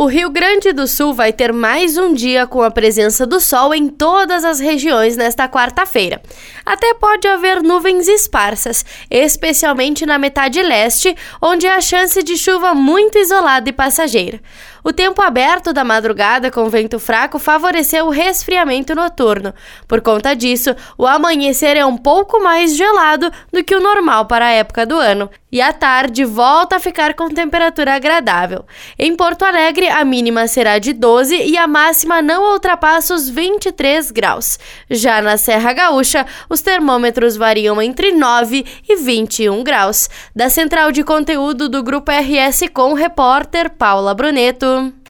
O Rio Grande do Sul vai ter mais um dia com a presença do sol em todas as regiões nesta quarta-feira. Até pode haver nuvens esparsas, especialmente na metade leste, onde há chance de chuva muito isolada e passageira. O tempo aberto da madrugada com vento fraco favoreceu o resfriamento noturno. Por conta disso, o amanhecer é um pouco mais gelado do que o normal para a época do ano, e à tarde volta a ficar com temperatura agradável. Em Porto Alegre, a mínima será de 12 e a máxima não ultrapassa os 23 graus. Já na Serra Gaúcha, os termômetros variam entre 9 e 21 graus. Da central de conteúdo do Grupo RS com o repórter Paula Bruneto.